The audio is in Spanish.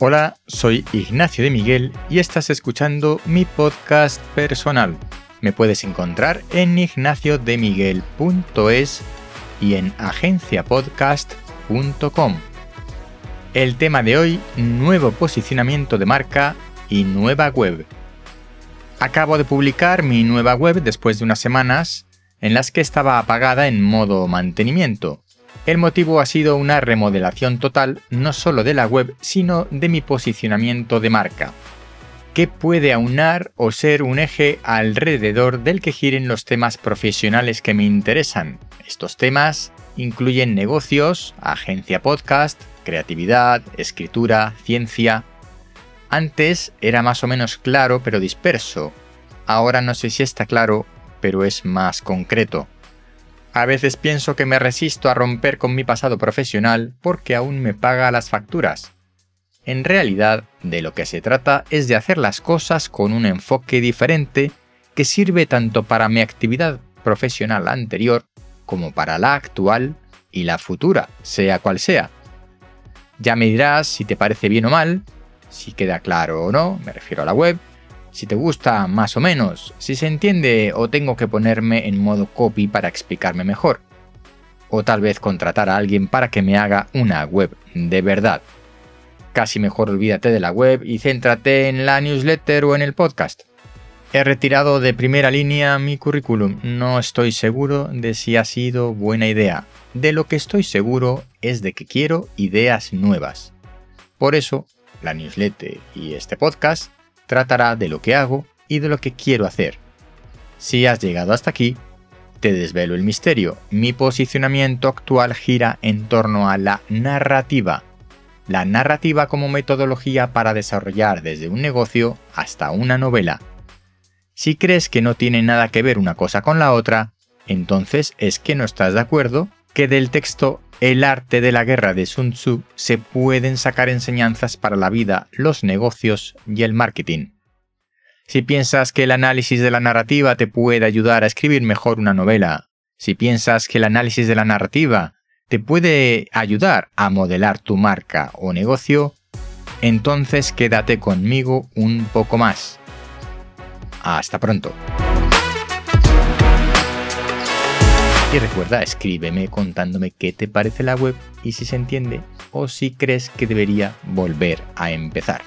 Hola, soy Ignacio de Miguel y estás escuchando mi podcast personal. Me puedes encontrar en ignaciodemiguel.es y en agenciapodcast.com. El tema de hoy, nuevo posicionamiento de marca y nueva web. Acabo de publicar mi nueva web después de unas semanas en las que estaba apagada en modo mantenimiento el motivo ha sido una remodelación total no solo de la web, sino de mi posicionamiento de marca, que puede aunar o ser un eje alrededor del que giren los temas profesionales que me interesan. Estos temas incluyen negocios, agencia podcast, creatividad, escritura, ciencia. Antes era más o menos claro pero disperso. Ahora no sé si está claro, pero es más concreto. A veces pienso que me resisto a romper con mi pasado profesional porque aún me paga las facturas. En realidad, de lo que se trata es de hacer las cosas con un enfoque diferente que sirve tanto para mi actividad profesional anterior como para la actual y la futura, sea cual sea. Ya me dirás si te parece bien o mal, si queda claro o no, me refiero a la web, si te gusta más o menos, si se entiende o tengo que ponerme en modo copy para explicarme mejor. O tal vez contratar a alguien para que me haga una web de verdad. Casi mejor olvídate de la web y céntrate en la newsletter o en el podcast. He retirado de primera línea mi currículum. No estoy seguro de si ha sido buena idea. De lo que estoy seguro es de que quiero ideas nuevas. Por eso, la newsletter y este podcast tratará de lo que hago y de lo que quiero hacer. Si has llegado hasta aquí, te desvelo el misterio. Mi posicionamiento actual gira en torno a la narrativa. La narrativa como metodología para desarrollar desde un negocio hasta una novela. Si crees que no tiene nada que ver una cosa con la otra, entonces es que no estás de acuerdo que del texto El arte de la guerra de Sun Tzu se pueden sacar enseñanzas para la vida, los negocios y el marketing. Si piensas que el análisis de la narrativa te puede ayudar a escribir mejor una novela, si piensas que el análisis de la narrativa te puede ayudar a modelar tu marca o negocio, entonces quédate conmigo un poco más. Hasta pronto. Y recuerda, escríbeme contándome qué te parece la web y si se entiende o si crees que debería volver a empezar.